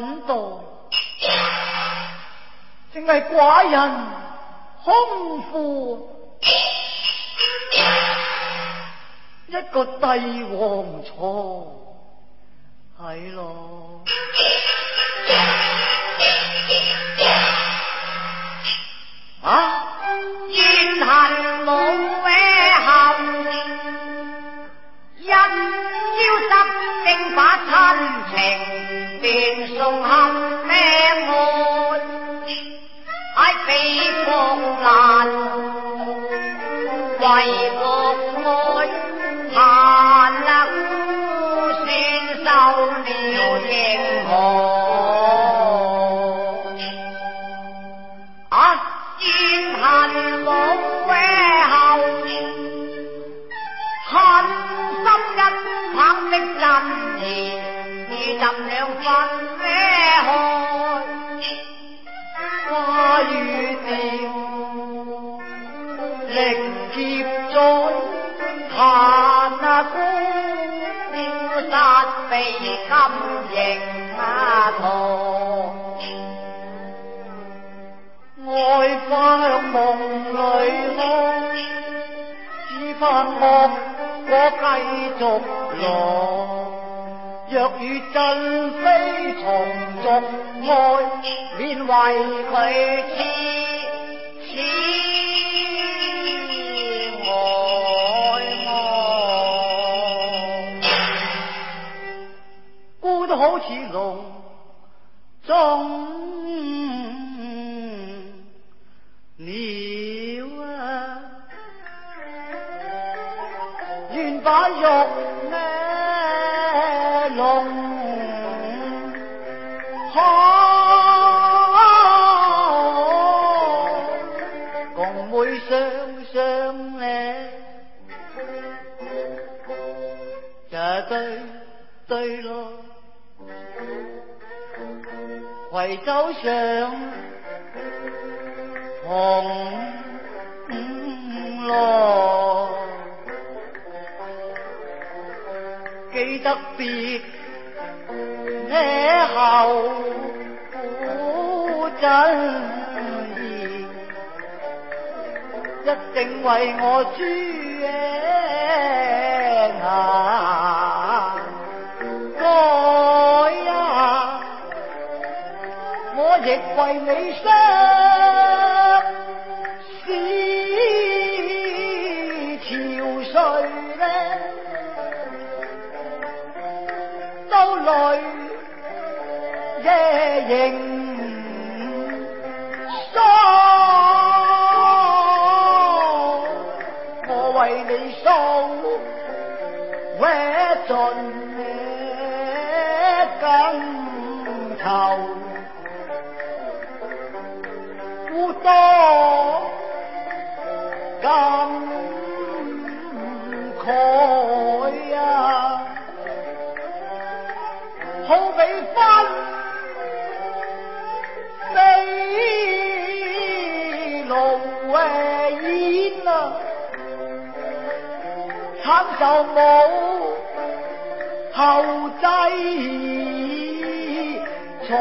反倒，正系寡人空腹，一个帝王坐，系咯。don't know. 未金银压倒。爱将梦里空，只盼望我继续落。若与真非重续爱，免为佢痴。愿把玉龙吼，共妹双双嘞，呀对对咯，惠州上红龙。特别哀后古真意，一定为我输赢啊！爱啊，我亦为你伤。参受母后制坐。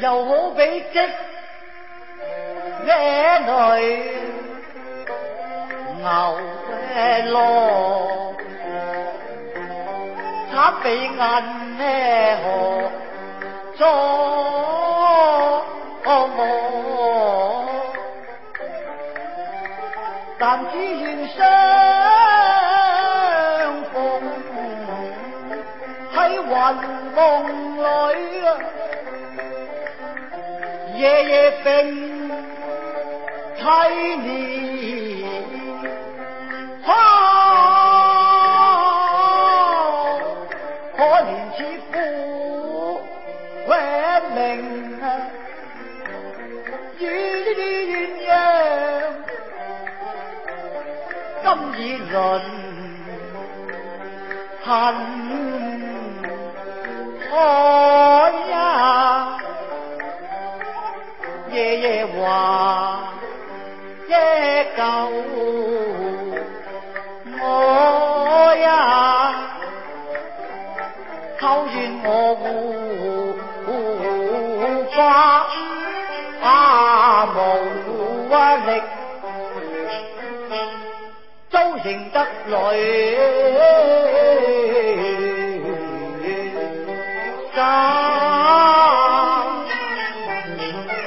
dấu vết chết ghé nơi ngầu quê lô tháp bị ngàn nê hồ cho ô mô tạm chí hiền sơn cùng thấy hoàn bông 夜夜病凄凉，可怜苦命啊，与鸳鸯今已沦 chế hòa chế cầu ngô ya thấu duyên ngô phá a mù quá lịch châu hình đất lợi cao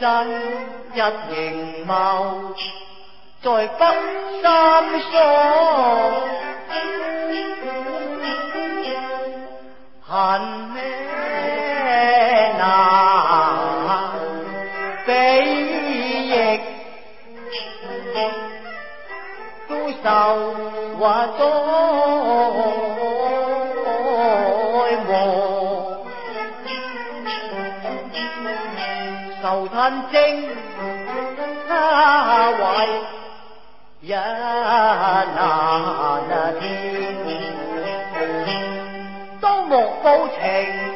真一形貌，在北三所，恨咩難比翼，都受或多。难征，他为一难天，当莫报情。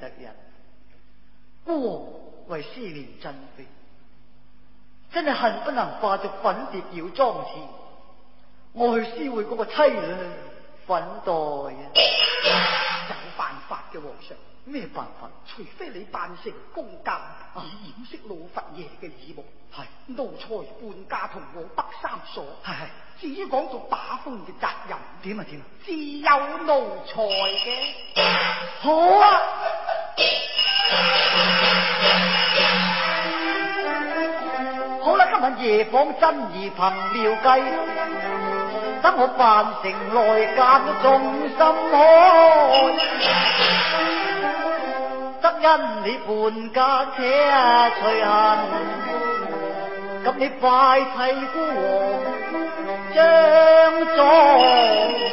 得人，王为思念振飞，真系恨不能化作粉蝶绕庄前。我去思会嗰个妻女，粉黛啊，有办法嘅皇上。咩办法？除非你扮成公格，以掩饰老佛爷嘅耳目。系奴才半家同我北三所。系至于讲到打风嘅责任，点啊点啊，自有奴才嘅。好啊！好啦，今晚夜访真儿凭妙计，等我扮成内监众心开。则因你半家且随行，咁你快替孤王将妆。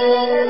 Thank you.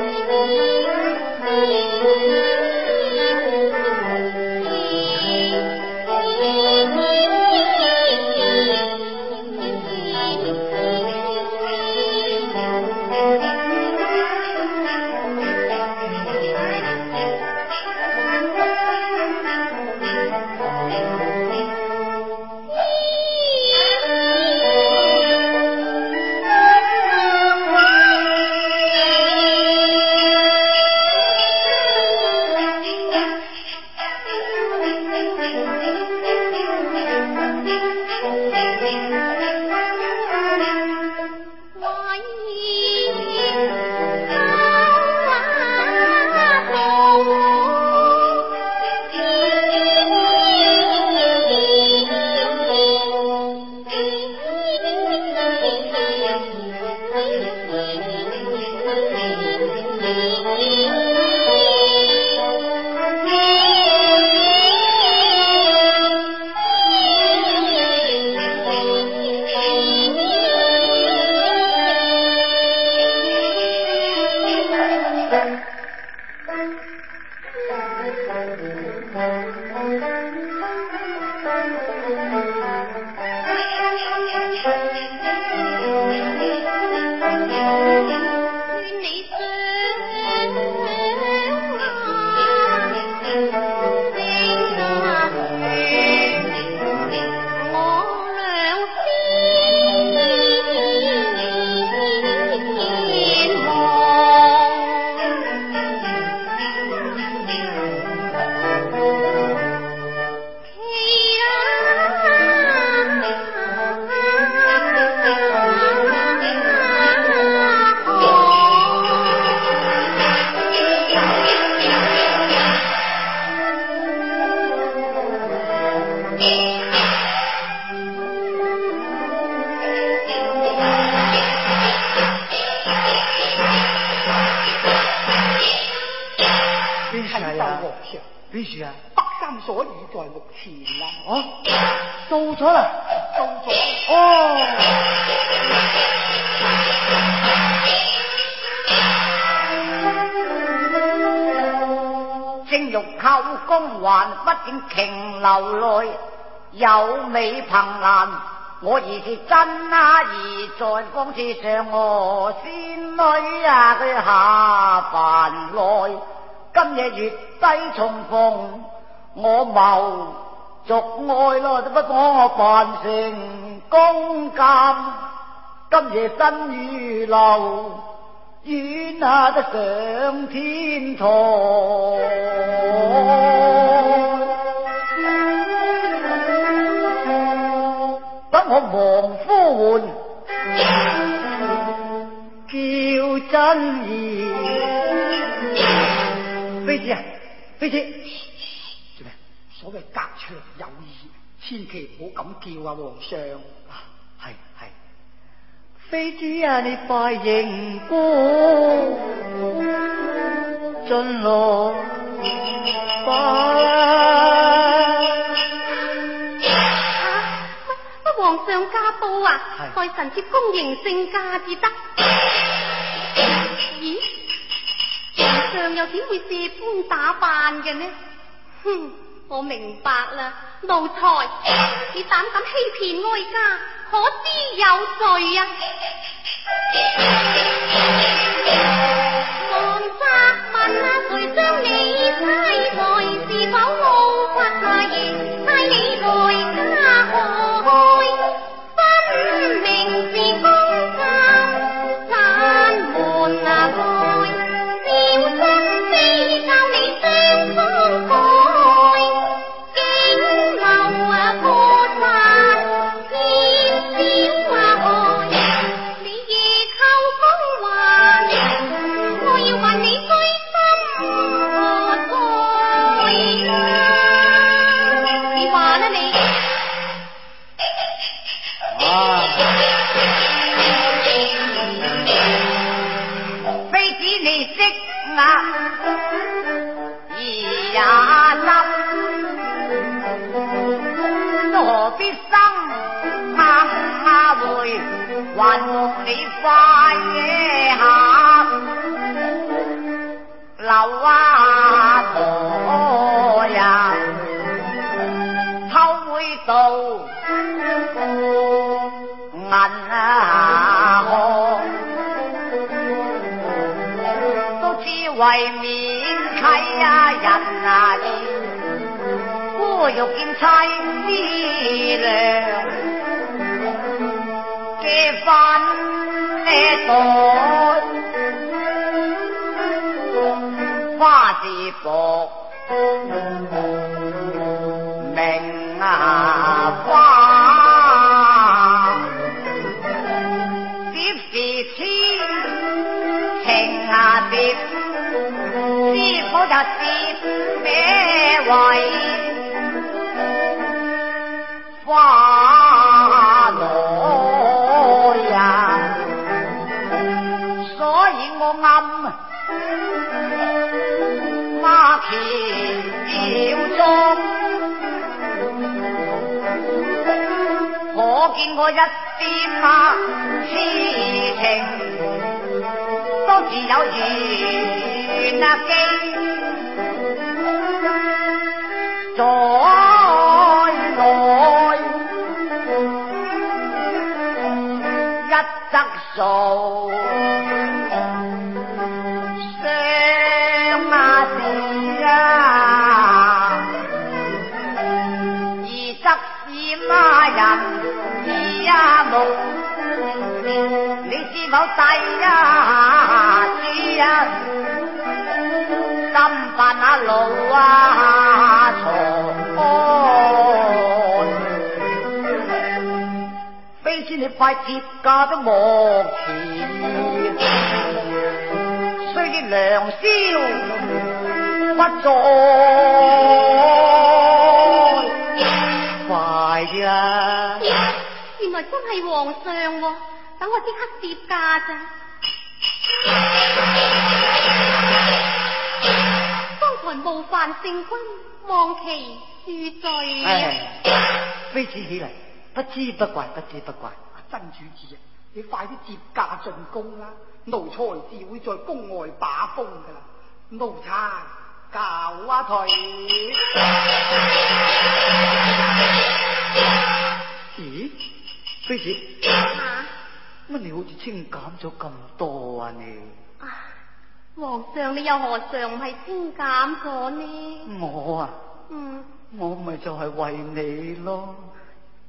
欲扣功还不见琼流内，有美凭栏。我儿是真儿，在方知上河仙女啊，佢下凡来。今夜月低重逢，我谋续爱咯，不枉我扮成公监。今夜新雨露。远下得上天堂，不我王夫唤叫真言。飞姐啊，飞姐，做咩？所谓隔墙有意，千祈唔好咁叫啊，皇上。啊，系系。飞子啊，你快迎夫进来吧。啊，不不，皇上驾到啊！在臣接公迎圣驾至得。咦，皇上又点会这般打扮嘅呢？哼！我明白啦，奴才，你胆敢欺骗哀家，可知有罪啊？王泽问啊，谁将你？你花下留啊婆呀，偷会道孤啊？都只为免欺啊人啊！孤欲见妻思量。花是薄，命啊花，是痴，情啊结，知否就是这为花。暗花桥中，可见我一啲点痴情，多自有缘啊机，在内一则数。家人已目送，你知否第一主，心烦那怒啊！才飞仙，你快结嫁的莫迟，虽良宵不再。快啦！原来真系皇上，等我即刻接驾咋？方才冒犯圣君，望其恕罪。哎，妃子起嚟，不知不怪，不知不怪。真主子啊，你快啲接驾进宫啦，奴才自会在宫外把风噶啦。奴才教啊退。咦，妃子，乜你好似清减咗咁多啊你？皇上，你又何尝唔系清减咗呢？我啊，嗯，我咪就系为你咯。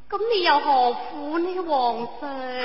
咁你又何苦呢，皇上？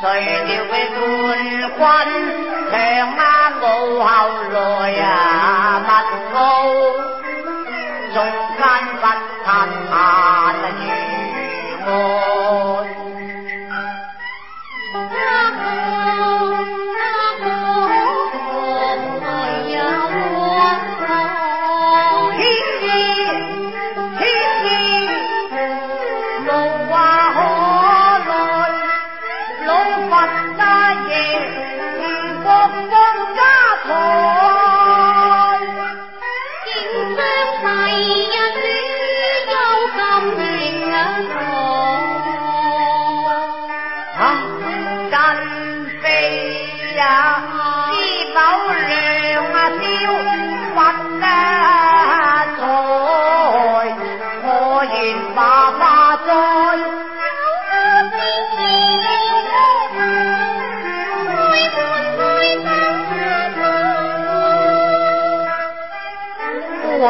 谁料佢冠军长啊，武后来啊，不傲，众奸不叹叹如我。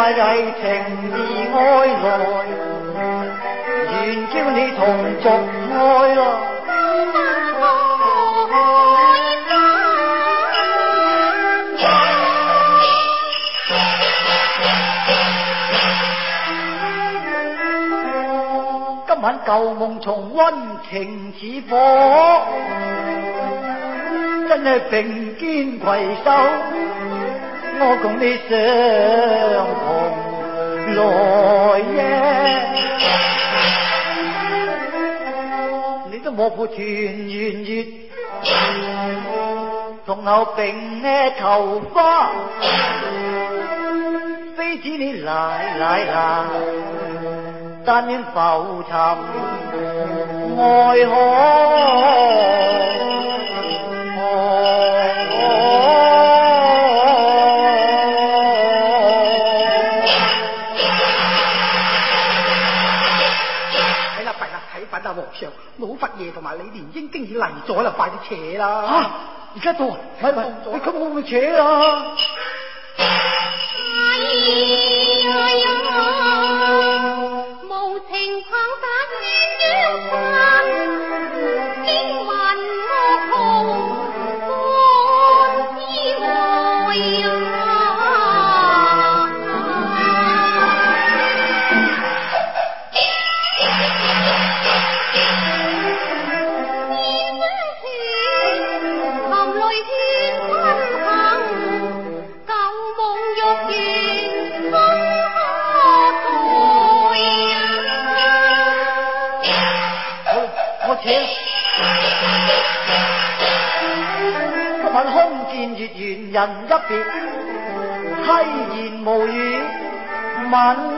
丽情义爱来，愿叫你同族爱。今晚旧梦重温，情似火，真系并肩携手。我共你相逢来日，你都莫负团圆月，同后并额头花，非只你奶奶啦，但愿浮沉爱海。佛嘢同埋李莲英经已嚟咗啦，快啲扯啦！吓，而家到，咪咪，你咁我咪扯啦。别，凄然无语，吻。